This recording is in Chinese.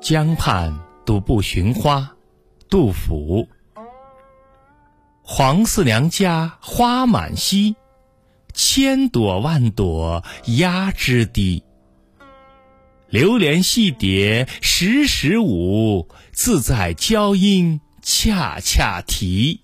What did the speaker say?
江畔独步寻花，杜甫。黄四娘家花满蹊，千朵万朵压枝低。流连戏蝶时时舞，自在娇莺恰恰啼。